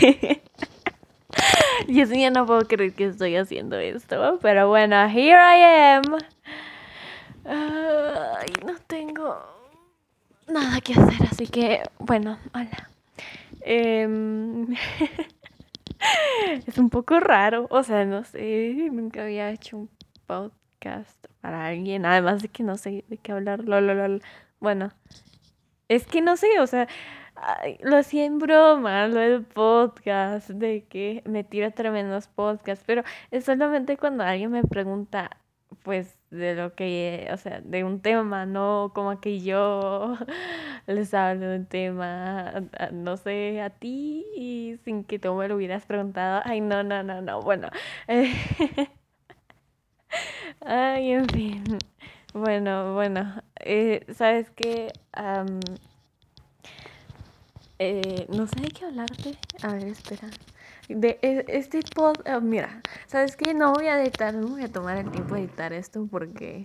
Dios mío, no puedo creer que estoy haciendo esto. Pero bueno, here I am. Ay, no tengo nada que hacer, así que, bueno, hola. Em, es un poco raro, o sea, no sé, nunca había hecho un podcast para alguien, además de que no sé de qué hablar, lol, Bueno, es que no sé, o sea, lo hacía en broma, lo del podcast, de que me tiro tremendos podcasts, pero es solamente cuando alguien me pregunta, pues, de lo que, o sea, de un tema, no como que yo les hablo de un tema, no sé, a ti y sin que tú me lo hubieras preguntado. Ay, no, no, no, no, bueno. Ay, en fin. Bueno, bueno, eh, ¿sabes qué? Eh, no sé de qué hablarte. A ver, espera. De e, este pod, eh, mira, ¿sabes qué? No voy a editar, no voy a tomar el tiempo de editar esto porque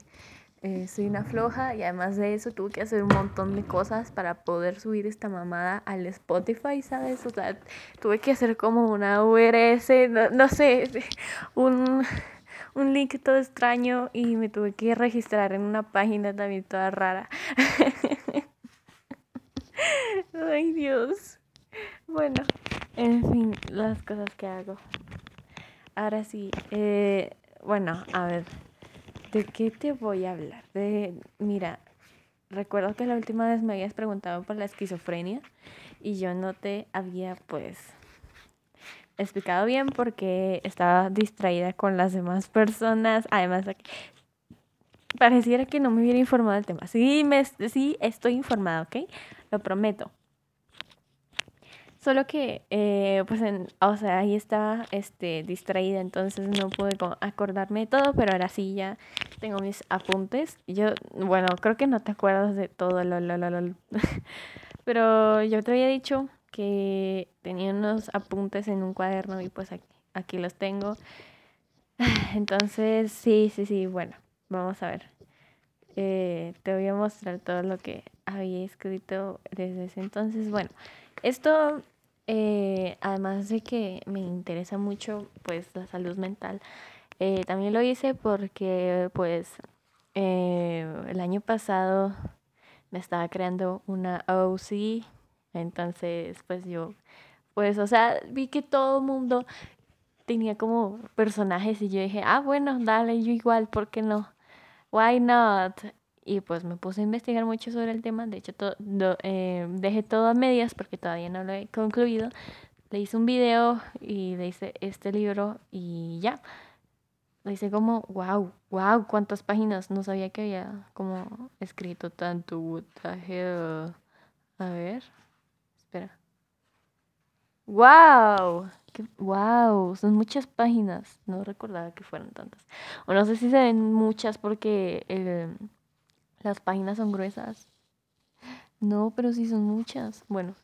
eh, soy una floja y además de eso tuve que hacer un montón de cosas para poder subir esta mamada al Spotify, ¿sabes? O sea, tuve que hacer como una URS, no, no sé, un, un link todo extraño y me tuve que registrar en una página también toda rara. Ay, Dios. Bueno, en fin, las cosas que hago. Ahora sí, eh, bueno, a ver, ¿de qué te voy a hablar? De, mira, recuerdo que la última vez me habías preguntado por la esquizofrenia y yo no te había, pues, explicado bien porque estaba distraída con las demás personas. Además, pareciera que no me hubiera informado del tema. Sí, me, sí estoy informada, ¿ok? Lo prometo. Solo que, eh, pues, en, o sea, ahí estaba este, distraída, entonces no pude acordarme de todo, pero ahora sí ya tengo mis apuntes. Yo, bueno, creo que no te acuerdas de todo, lo, lo, lo, pero yo te había dicho que tenía unos apuntes en un cuaderno y pues aquí, los tengo. Entonces, sí, sí, sí, bueno, vamos a ver. Eh, te voy a mostrar todo lo que había escrito desde ese entonces. Bueno, esto eh, además de que me interesa mucho pues la salud mental, eh, también lo hice porque pues eh, el año pasado me estaba creando una OC, entonces pues yo pues o sea vi que todo el mundo tenía como personajes y yo dije, ah bueno, dale, yo igual, ¿por qué no? Why not? Y pues me puse a investigar mucho sobre el tema. De hecho, eh, dejé todo a medias porque todavía no lo he concluido. Le hice un video y le hice este libro y ya. Le hice como, wow, wow, cuántas páginas. No sabía que había como escrito tanto. A ver, espera. ¡Wow! ¡Wow! Son muchas páginas. No recordaba que fueran tantas. O no sé si se ven muchas porque el las páginas son gruesas. No, pero sí son muchas. Bueno,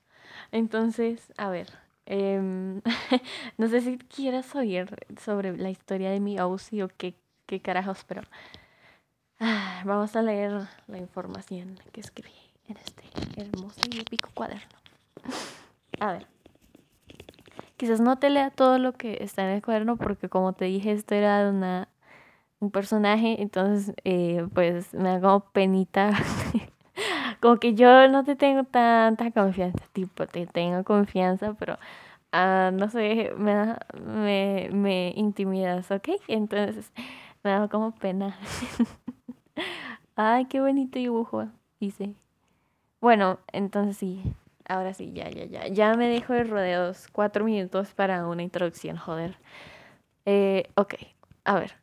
entonces, a ver. Em, no sé si quieras oír sobre la historia de mi OC o qué, qué carajos, pero ah, vamos a leer la información que escribí en este hermoso y épico cuaderno. A ver. Quizás no te lea todo lo que está en el cuaderno porque como te dije, esto era una un personaje, entonces eh, pues me hago penita. Como que yo no te tengo tanta confianza, tipo, te tengo confianza, pero uh, no sé, me, me, me intimidas, ¿ok? Entonces me da como pena. Ay, qué bonito dibujo hice. Bueno, entonces sí, ahora sí, ya, ya, ya. Ya me dejo de rodeos cuatro minutos para una introducción, joder. Eh, ok, a ver.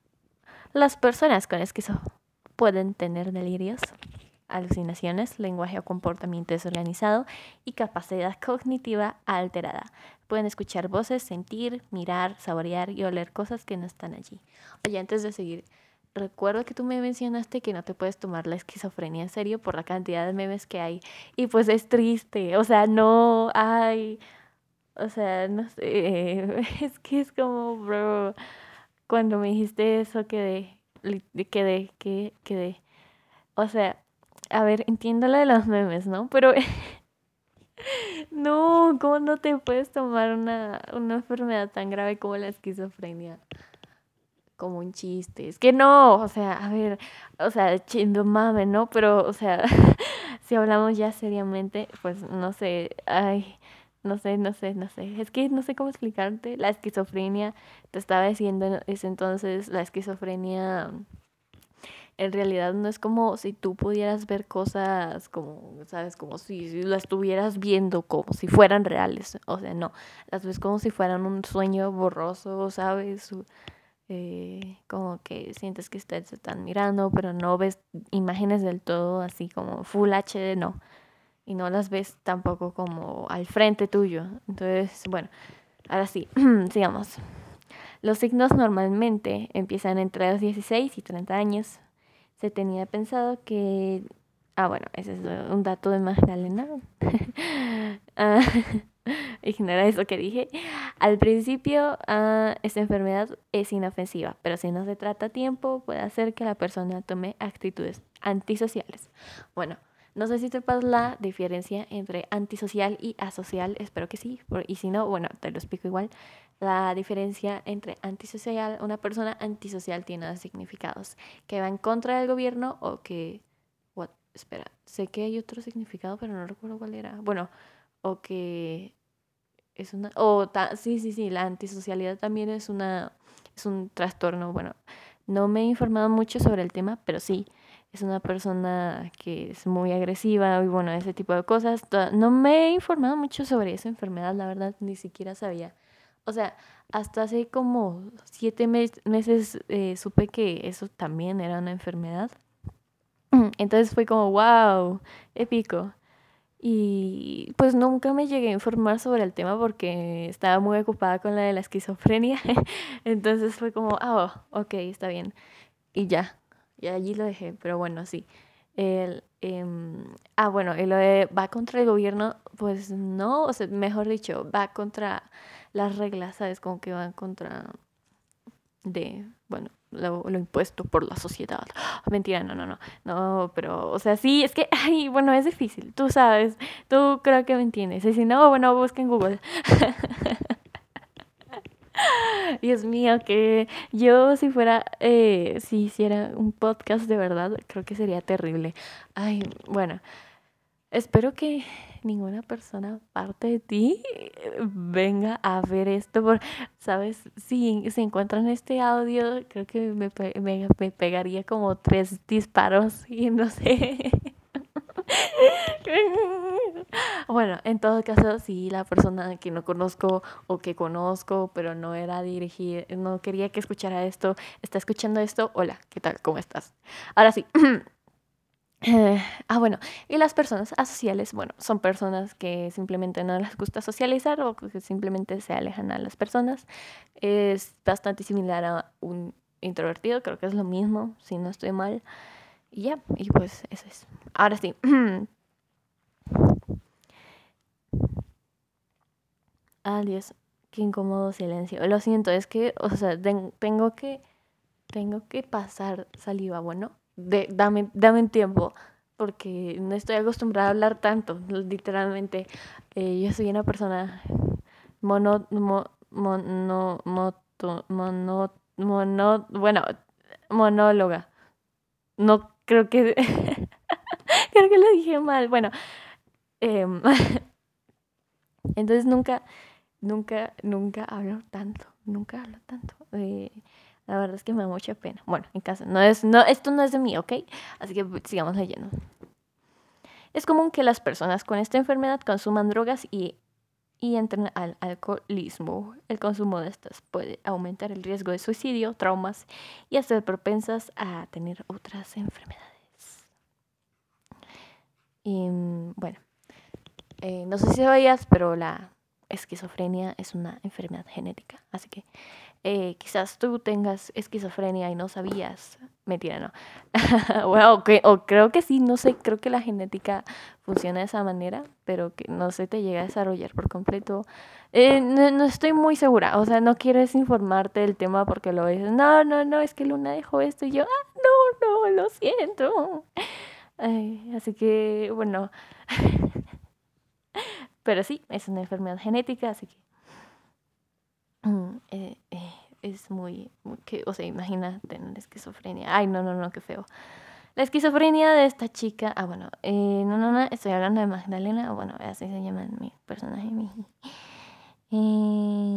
Las personas con esquizo pueden tener delirios, alucinaciones, lenguaje o comportamiento desorganizado y capacidad cognitiva alterada. Pueden escuchar voces, sentir, mirar, saborear y oler cosas que no están allí. Oye, antes de seguir, recuerdo que tú me mencionaste que no te puedes tomar la esquizofrenia en serio por la cantidad de memes que hay. Y pues es triste, o sea, no hay, o sea, no sé, es que es como, bro cuando me dijiste eso quedé, quedé, quedé, quedé. O sea, a ver, entiendo lo de los memes, ¿no? Pero No, ¿cómo no te puedes tomar una, una enfermedad tan grave como la esquizofrenia? Como un chiste. Es que no, o sea, a ver, o sea, chindo mame, ¿no? Pero, o sea, si hablamos ya seriamente, pues no sé, ay, no sé, no sé, no sé. Es que no sé cómo explicarte. La esquizofrenia, te estaba diciendo en ese entonces, la esquizofrenia en realidad no es como si tú pudieras ver cosas como, ¿sabes? Como si, si las estuvieras viendo como si fueran reales. O sea, no, las ves como si fueran un sueño borroso, ¿sabes? Eh, como que sientes que ustedes se están mirando, pero no ves imágenes del todo así como Full HD, no. Y no las ves tampoco como al frente tuyo. Entonces, bueno, ahora sí, sigamos. Los signos normalmente empiezan entre los 16 y 30 años se tenía pensado que... Ah, bueno, ese es un dato de Magdalena. ah, ignora eso que dije. Al principio, ah, esta enfermedad es inofensiva, pero si no se trata a tiempo, puede hacer que la persona tome actitudes antisociales. Bueno, no sé si sepas la diferencia entre antisocial y asocial, espero que sí, y si no, bueno, te lo explico igual. La diferencia entre antisocial, una persona antisocial tiene dos significados, que va en contra del gobierno o que, what, espera, sé que hay otro significado, pero no recuerdo cuál era. Bueno, o que es una, o sí, sí, sí, la antisocialidad también es una, es un trastorno. Bueno, no me he informado mucho sobre el tema, pero sí es una persona que es muy agresiva y bueno, ese tipo de cosas. No me he informado mucho sobre esa enfermedad, la verdad, ni siquiera sabía. O sea, hasta hace como siete meses eh, supe que eso también era una enfermedad. Entonces fue como, wow, épico. Y pues nunca me llegué a informar sobre el tema porque estaba muy ocupada con la de la esquizofrenia. Entonces fue como, ah, ok, está bien. Y ya, y allí lo dejé, pero bueno, sí. El, em, ah, bueno, y lo de va contra el gobierno, pues no, o sea, mejor dicho, va contra las reglas, ¿sabes? Como que va contra de, bueno, lo, impuesto por la sociedad. mentira, no, no, no, no, pero, o sea, sí, es que, ay, bueno, es difícil, tú sabes, tú creo que me entiendes. Y si no, bueno, busca en Google. Dios mío, que yo si fuera, eh, si hiciera un podcast de verdad, creo que sería terrible. Ay, bueno, espero que ninguna persona parte de ti venga a ver esto, porque, ¿sabes? Si se encuentran este audio, creo que me, me, me pegaría como tres disparos y no sé. bueno, en todo caso, si la persona que no conozco o que conozco, pero no era dirigir, no quería que escuchara esto, está escuchando esto, hola, ¿qué tal? ¿Cómo estás? Ahora sí. ah, bueno, y las personas asociales, bueno, son personas que simplemente no les gusta socializar o que simplemente se alejan a las personas. Es bastante similar a un introvertido, creo que es lo mismo, si no estoy mal. Y ya, y pues eso es. Ahora sí. Adiós. Qué incómodo silencio. Lo siento, es que, o sea, tengo que, tengo que pasar saliva, bueno. Dame, dame tiempo, porque no estoy acostumbrada a hablar tanto, literalmente. Eh, yo soy una persona mono, mono, mono, mono, mono, bueno, monóloga. No creo que, creo que lo dije mal. Bueno, em, entonces nunca, nunca, nunca hablo tanto, nunca hablo tanto. Eh, la verdad es que me da mucha pena. Bueno, en casa, no es, no, esto no es de mí, ¿ok? Así que sigamos leyendo. Es común que las personas con esta enfermedad consuman drogas y, y entren al alcoholismo. El consumo de estas puede aumentar el riesgo de suicidio, traumas y hacer propensas a tener otras enfermedades. Y bueno, eh, no sé si sabías, pero la esquizofrenia es una enfermedad genética. Así que eh, quizás tú tengas esquizofrenia y no sabías. Mentira, no. bueno, o creo que sí, no sé, creo que la genética funciona de esa manera, pero que no se te llega a desarrollar por completo. Eh, no, estoy muy segura, o sea, no quieres informarte del tema porque lo ves. No, no, no, es que Luna dejó esto y yo, ah, no, no, lo siento así que, bueno, pero sí, es una enfermedad genética, así que mm, eh, eh, es muy, que, o sea, imagina tener esquizofrenia. Ay, no, no, no, qué feo. La esquizofrenia de esta chica, ah, bueno, eh, no, no, no, estoy hablando de Magdalena, bueno, así se llama mi personaje, mi... Eh,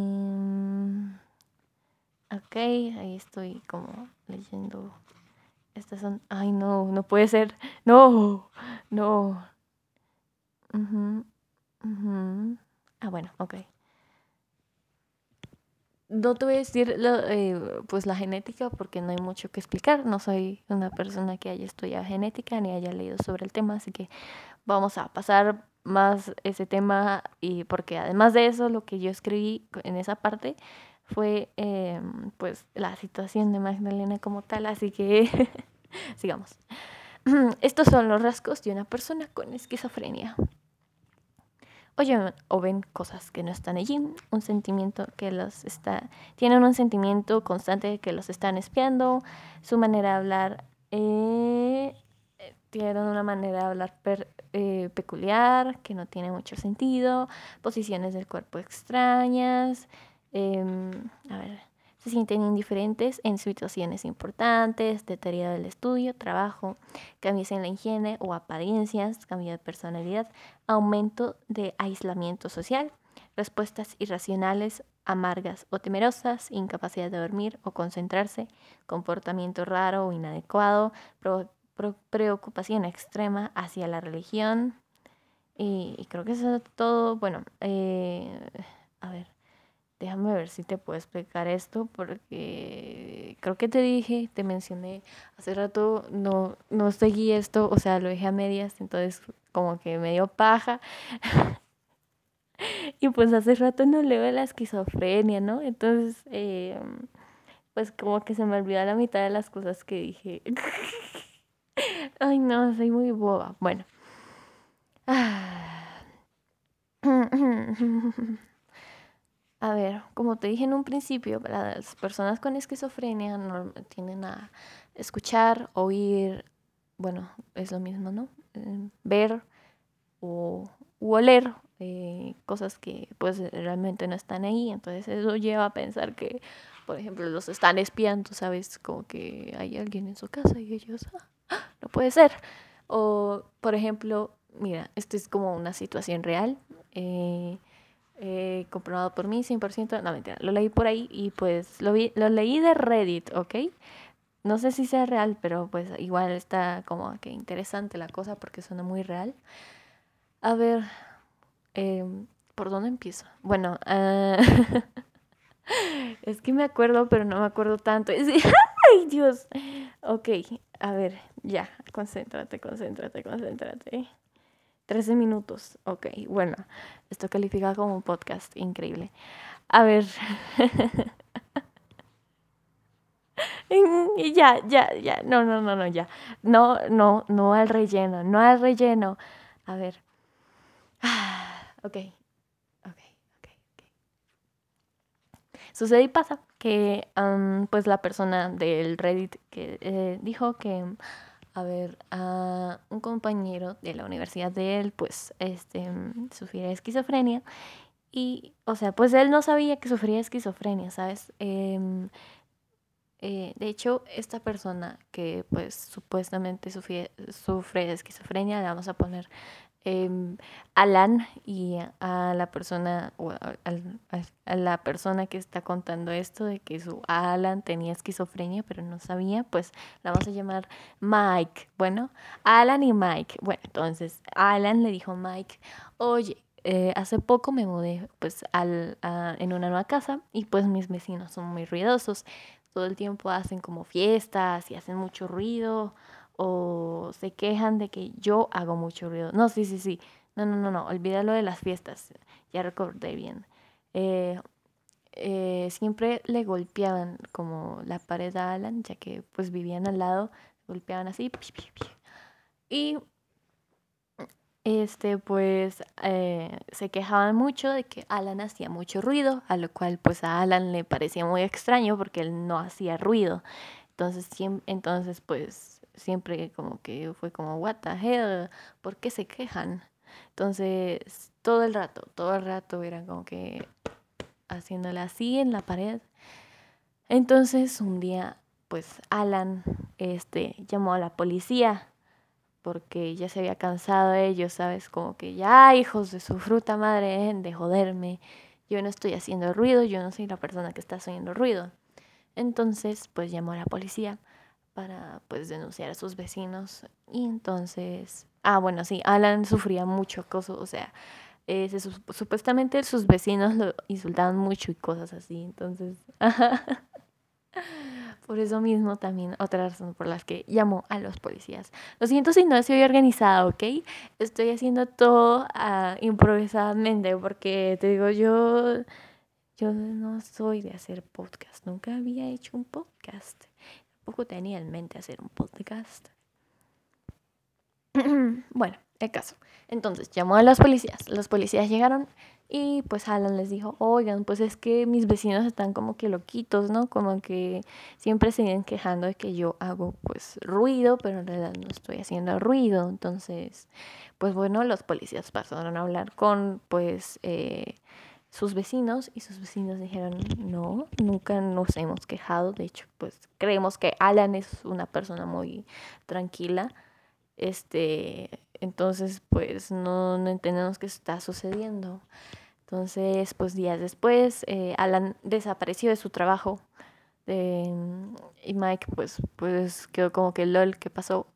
ok, ahí estoy como leyendo. Estas son, ay, no, no puede ser, no, no. Ah, bueno, ok. No te voy a decir eh, pues la genética porque no hay mucho que explicar. No soy una persona que haya estudiado genética ni haya leído sobre el tema, así que vamos a pasar más ese tema y porque además de eso lo que yo escribí en esa parte fue em, pues la situación de Magdalena como tal, así que sigamos. Estos son los rasgos de una persona con esquizofrenia oyen o ven cosas que no están allí, un sentimiento que los está, tienen un sentimiento constante que los están espiando, su manera de hablar, eh, tienen una manera de hablar eh, peculiar, que no tiene mucho sentido, posiciones del cuerpo extrañas, em, a ver, se sienten indiferentes en situaciones importantes, deterioro del estudio, trabajo, cambios en la higiene o apariencias, cambio de personalidad, aumento de aislamiento social, respuestas irracionales, amargas o temerosas, incapacidad de dormir o concentrarse, comportamiento raro o inadecuado, preocupación extrema hacia la religión. Y, creo que eso es todo. Bueno, eh, a ver. Déjame ver si te puedo explicar esto porque creo que te dije, te mencioné hace rato, no, no seguí esto, o sea, lo dejé a medias, entonces como que me dio paja. y pues hace rato no leo la esquizofrenia, ¿no? Entonces, eh, pues como que se me olvidó la mitad de las cosas que dije. Ay, no, soy muy boba. Bueno. A ver, como te dije en un principio, las personas con esquizofrenia no tienden a escuchar, oír, bueno, es lo mismo, ¿no? Eh, ver o oler eh, cosas que pues realmente no están ahí. Entonces eso lleva a pensar que, por ejemplo, los están espiando, ¿sabes? Como que hay alguien en su casa y ellos, ah, no puede ser. O, por ejemplo, mira, esto es como una situación real. Eh, eh, comprobado por mí 100%, no mentira, lo leí por ahí y pues lo, vi, lo leí de Reddit, ¿ok? No sé si sea real, pero pues igual está como que interesante la cosa porque suena muy real. A ver, em, ¿por dónde empiezo? Bueno, uh, es que me acuerdo, pero no me acuerdo tanto. ¡Ay, Dios! Ok, a ver, ya, concéntrate, concéntrate, concéntrate. 13 minutos. Ok, bueno, esto califica como un podcast increíble. A ver. y ya, ya, ya. No, no, no, no, ya. No, no, no al relleno, no al relleno. A ver. ok. Ok, ok, ok. Sucede y pasa que, pues, la persona del Reddit que eh, dijo que a ver, a un compañero de la universidad de él, pues, este, sufría esquizofrenia. Y, o sea, pues él no sabía que sufría esquizofrenia, ¿sabes? Em, eh, de hecho, esta persona que, pues, supuestamente sufre, sufre esquizofrenia, le vamos a poner Em, Alan y a la persona o a, la persona que está contando esto de que su Alan tenía esquizofrenia pero no sabía, pues la vamos a llamar Mike. Bueno, Alan y Mike. Bueno, entonces Alan le dijo a Mike, oye, eh, hace poco me mudé pues al, en una nueva casa y pues mis vecinos son muy ruidosos. Todo el tiempo hacen como fiestas y hacen mucho ruido o se quejan de que yo hago mucho ruido. No, sí, sí, sí. No, no, no, no. Olvídalo de las fiestas. Ya recordé bien. Eh, eh, siempre le golpeaban como la pared a Alan, ya que pues vivían al lado, golpeaban así. Y este pues eh, se quejaban mucho de que Alan hacía mucho ruido, a lo cual pues a Alan le parecía muy extraño porque él no hacía ruido. Entonces, entonces pues siempre como que fue como, what the hell, ¿por qué se quejan? Entonces todo el rato, todo el rato era como que haciéndole así en la pared. Entonces un día, pues Alan este, llamó a la policía porque ya se había cansado de ellos, ¿sabes? Como que ya, hijos de su fruta madre, de joderme. Yo no estoy haciendo ruido, yo no soy la persona que está haciendo ruido. Entonces, pues llamó a la policía para pues denunciar a sus vecinos y entonces, ah, bueno, sí, Alan sufría mucho acoso, o sea, eh, supuestamente sus vecinos lo insultaban mucho y cosas así, entonces, por eso mismo también otra razón por las que llamo a los policías. Lo siento si no estoy organizada, ¿ok? Estoy haciendo todo uh, improvisadamente porque te digo, yo, yo no soy de hacer podcast, nunca había hecho un podcast, tampoco tenía en mente hacer un podcast. bueno, el caso. Entonces llamó a los policías. Los policías llegaron y pues Alan les dijo, oigan, pues es que mis vecinos están como que loquitos, ¿no? Como que siempre se vienen quejando de que yo hago pues ruido, pero en realidad no estoy haciendo ruido. Entonces, pues bueno, los policías pasaron a hablar con pues eh, sus vecinos y sus vecinos dijeron, no, nunca nos hemos quejado. De hecho, pues creemos que Alan es una persona muy tranquila. Este, entonces, pues no, entendemos qué está sucediendo. Entonces, pues días después, eh, Alan desapareció de su trabajo. y Mike, pues, pues quedó como que lol, ¿qué pasó?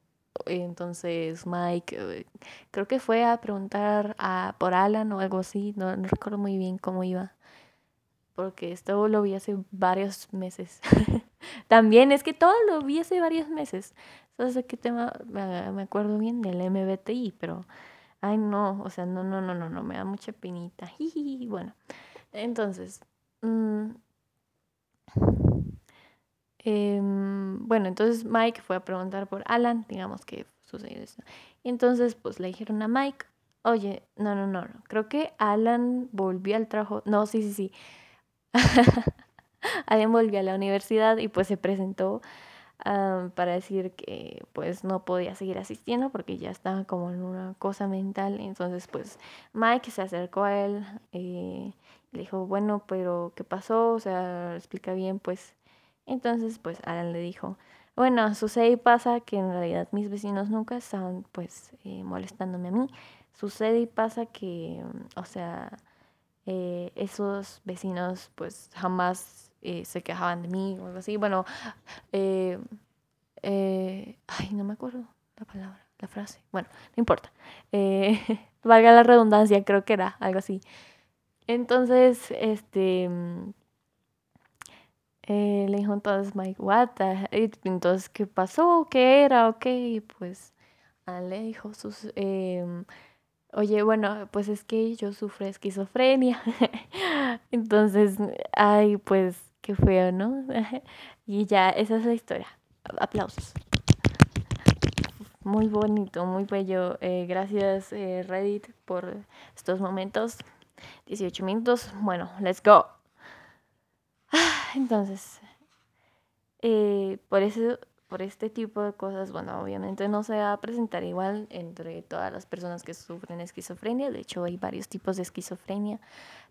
Entonces Mike eh, creo que fue a preguntar a, por Alan o algo así, no, no recuerdo muy bien cómo iba, porque esto lo vi hace varios meses. También es que todo lo vi hace varios meses. ¿Sabes qué tema? Me acuerdo bien del MBTI, pero, ay no, o sea, no, no, no, no, no, me da mucha pinita. Bueno, entonces, mm, em, bueno, entonces Mike fue a preguntar por Alan, digamos que sucedió eso. Y entonces, pues le dijeron a Mike, oye, no, no, no, no, creo que Alan volvió al trabajo, no, sí, sí, sí. Alan volvió a la universidad y pues se presentó para decir que pues no podía seguir asistiendo porque ya estaba como en una cosa mental. Entonces pues Mike se acercó a él y le dijo, bueno, pero ¿qué pasó? O sea, explica bien pues. Entonces pues Alan le dijo, bueno, sucede y pasa que en realidad mis vecinos nunca estaban pues eh, molestándome a mí. Sucede y pasa que, o sea, eh, esos vecinos pues jamás eh, se quejaban de mí o algo así. Bueno, eh, eh, ay, no me acuerdo la palabra, la frase. Bueno, no importa. valga la redundancia, creo que era algo así. Entonces, este... le dijo entonces Mike, what Entonces, ¿qué pasó? ¿Qué era? Ok, pues le dijo sus... Em, Oye, bueno, pues es que yo sufro esquizofrenia. Entonces, ay, pues Qué feo, ¿no? y ya, esa es la historia. Aplausos. Muy bonito, muy bello. Eh, gracias eh, Reddit por estos momentos. 18 minutos. Bueno, let's go. Entonces, eh, por eso por este tipo de cosas, bueno, obviamente no se va a presentar igual entre todas las personas que sufren esquizofrenia. De hecho, hay varios tipos de esquizofrenia.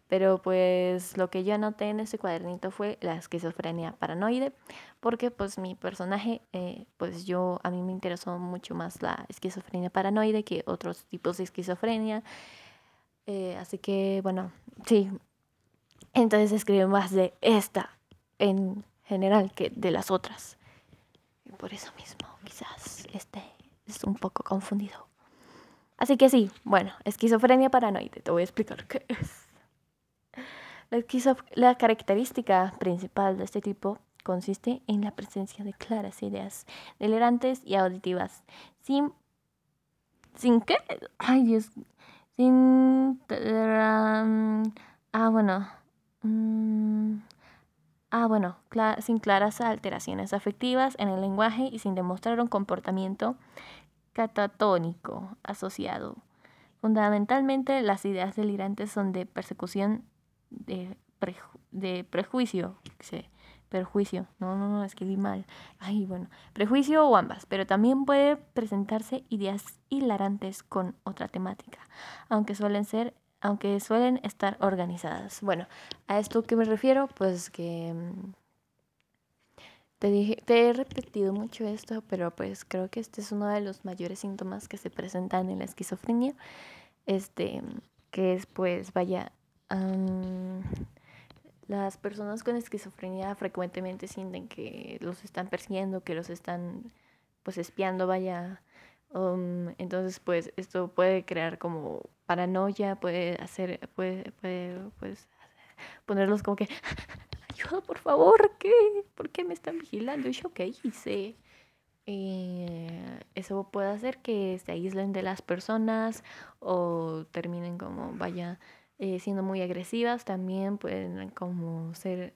Pero pues lo que yo anoté en ese cuadernito fue la esquizofrenia paranoide, porque pues mi personaje, eh, pues yo, a mí me interesó mucho más la esquizofrenia paranoide que otros tipos de esquizofrenia. Eh, así que bueno, sí. Entonces escribe más de esta en general que de las otras. Por eso mismo, quizás este es un poco confundido. Así que sí, bueno, esquizofrenia paranoide, te voy a explicar qué es. La, característica principal de este tipo consiste en la presencia de claras ideas delirantes y auditivas, sin... ¿Sin qué? Ay, Dios. Sin... ah, bueno. Mm, ah, bueno, sin claras alteraciones afectivas en el lenguaje y sin demostrar un comportamiento catatónico asociado. Fundamentalmente, las ideas delirantes son de persecución de, prejuicio, perjuicio, no, no, no, escribí mal, ay, bueno, prejuicio o ambas, pero también puede presentarse ideas hilarantes con otra temática, aunque suelen ser aunque suelen estar organizadas. Bueno, a esto que me refiero, pues que mm, te, dije, te he repetido mucho esto, pero pues creo que este es uno de los mayores síntomas que se presentan en la esquizofrenia. Este, que es pues, vaya, las personas con esquizofrenia frecuentemente sienten que los están persiguiendo, que los están pues espiando, vaya. Um, entonces pues esto puede crear como paranoia, puede hacer, puede, puede pues ponerlos como que ayuda por favor, ¿qué? ¿Por qué me están vigilando? Y yo qué hice. Eh, eso puede hacer que se aíslen de las personas o terminen como vaya eh, siendo muy agresivas, también pueden como ser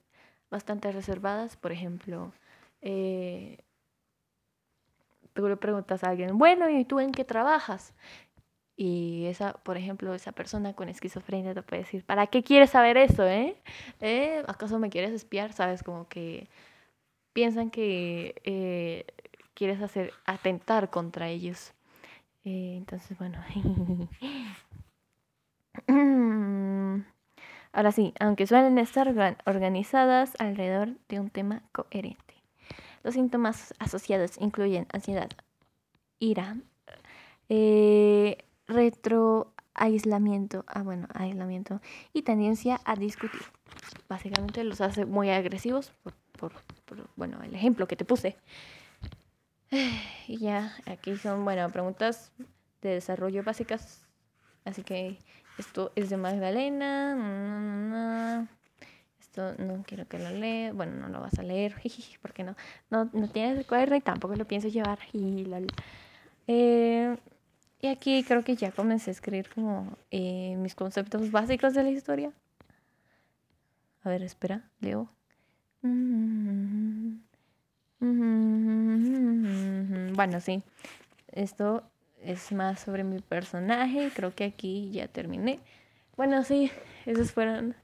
bastante reservadas. Por ejemplo, eh, tú le preguntas a alguien, bueno, ¿y tú en qué trabajas? Y esa, por ejemplo, esa persona con esquizofrenia te puede decir, ¿para qué quieres saber eso, eh? ¿Eh? ¿Acaso me quieres espiar? Sabes, como que piensan que quieres hacer atentar contra ellos. entonces, bueno, Ahora sí, aunque suelen estar organizadas alrededor de un tema coherente. Los síntomas asociados incluyen ansiedad, ira, eh, retroaislamiento, ah bueno, aislamiento y tendencia a discutir. Básicamente los hace muy agresivos por, bueno, el ejemplo que te puse. Y ya, aquí son, bueno, preguntas de desarrollo básicas. Así que esto es de Magdalena. Esto no quiero que lo lea. Bueno, no lo vas a leer. porque no? No, no tienes el cuaderno y tampoco lo pienso llevar. Eh, y aquí creo que ya comencé a escribir como eh, mis conceptos básicos de la historia. A ver, espera, leo. Bueno, sí. Esto es más sobre mi personaje. Creo que aquí ya terminé. Bueno, sí, esos fueron.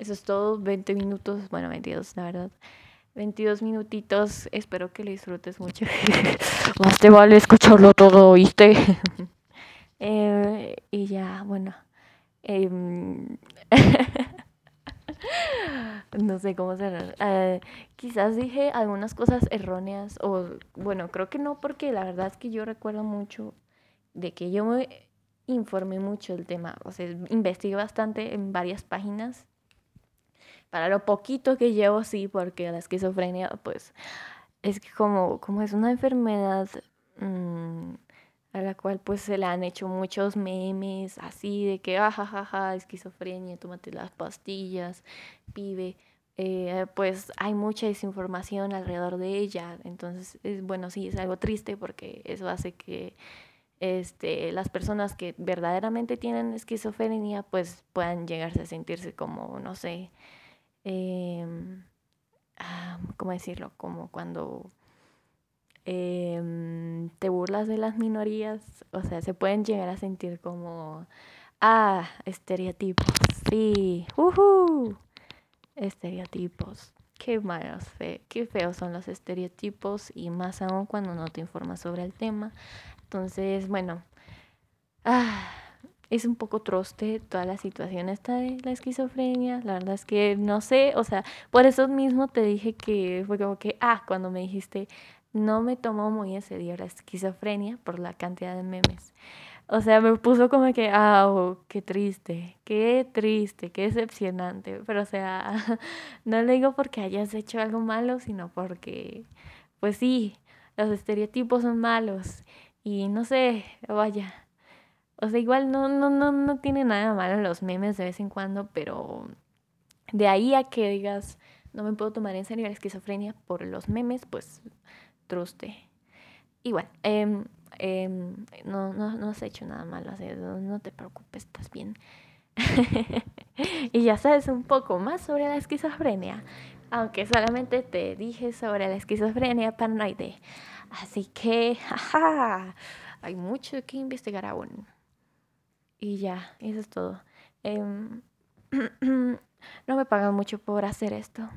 Eso es todo. 20 minutos. Bueno, 22, la verdad. 22 minutitos. Espero que lo disfrutes mucho. Más te vale escucharlo todo, ¿oíste? eh, y ya, bueno. Eh, no sé cómo cerrar. Eh, quizás dije algunas cosas erróneas o bueno, creo que no porque la verdad es que yo recuerdo mucho de que yo me informé mucho del tema, o sea, investigué bastante en varias páginas. Para lo poquito que llevo, sí, porque la esquizofrenia, pues, es como, como es una enfermedad mmm, a la cual pues se le han hecho muchos memes así de que, ajajaja, ah, esquizofrenia, tómate las pastillas, pibe. Eh, pues hay mucha desinformación alrededor de ella. Entonces, es, bueno, sí, es algo triste porque eso hace que este, las personas que verdaderamente tienen esquizofrenia pues puedan llegarse a sentirse como, no sé, eh, ¿cómo decirlo? Como cuando Em, te burlas de las minorías, o sea, se pueden llegar a sentir como, ah, estereotipos, sí, uh estereotipos. Qué malos, fe qué feos son los estereotipos y más aún cuando no te informas sobre el tema. Entonces, bueno, ah, es un poco troste toda la situación esta de la esquizofrenia. La verdad es que no sé, o sea, por eso mismo te dije que fue como que, ah, cuando me dijiste, no me tomó muy en serio la esquizofrenia por la cantidad de memes. O sea, me puso como que, ah, qué triste, qué triste, qué decepcionante. Pero, o sea, no le digo porque hayas hecho algo malo, sino porque, pues sí, los estereotipos son malos. Y no sé, vaya. O sea, igual no, no, no, no tiene nada malo los memes de vez en cuando, pero de ahí a que digas, no me puedo tomar en serio la esquizofrenia por los memes, pues truste. Igual, em, em, no, no, no has hecho nada malo, no, te preocupes, estás bien. y ya sabes un poco más sobre la esquizofrenia, aunque solamente te dije sobre la esquizofrenia paranoide. Así que, jaja, hay mucho que investigar aún. Y ya, eso es todo. Em, no me pagan mucho por hacer esto.